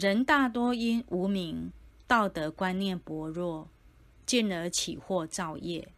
人大多因无名，道德观念薄弱，进而起惑造业。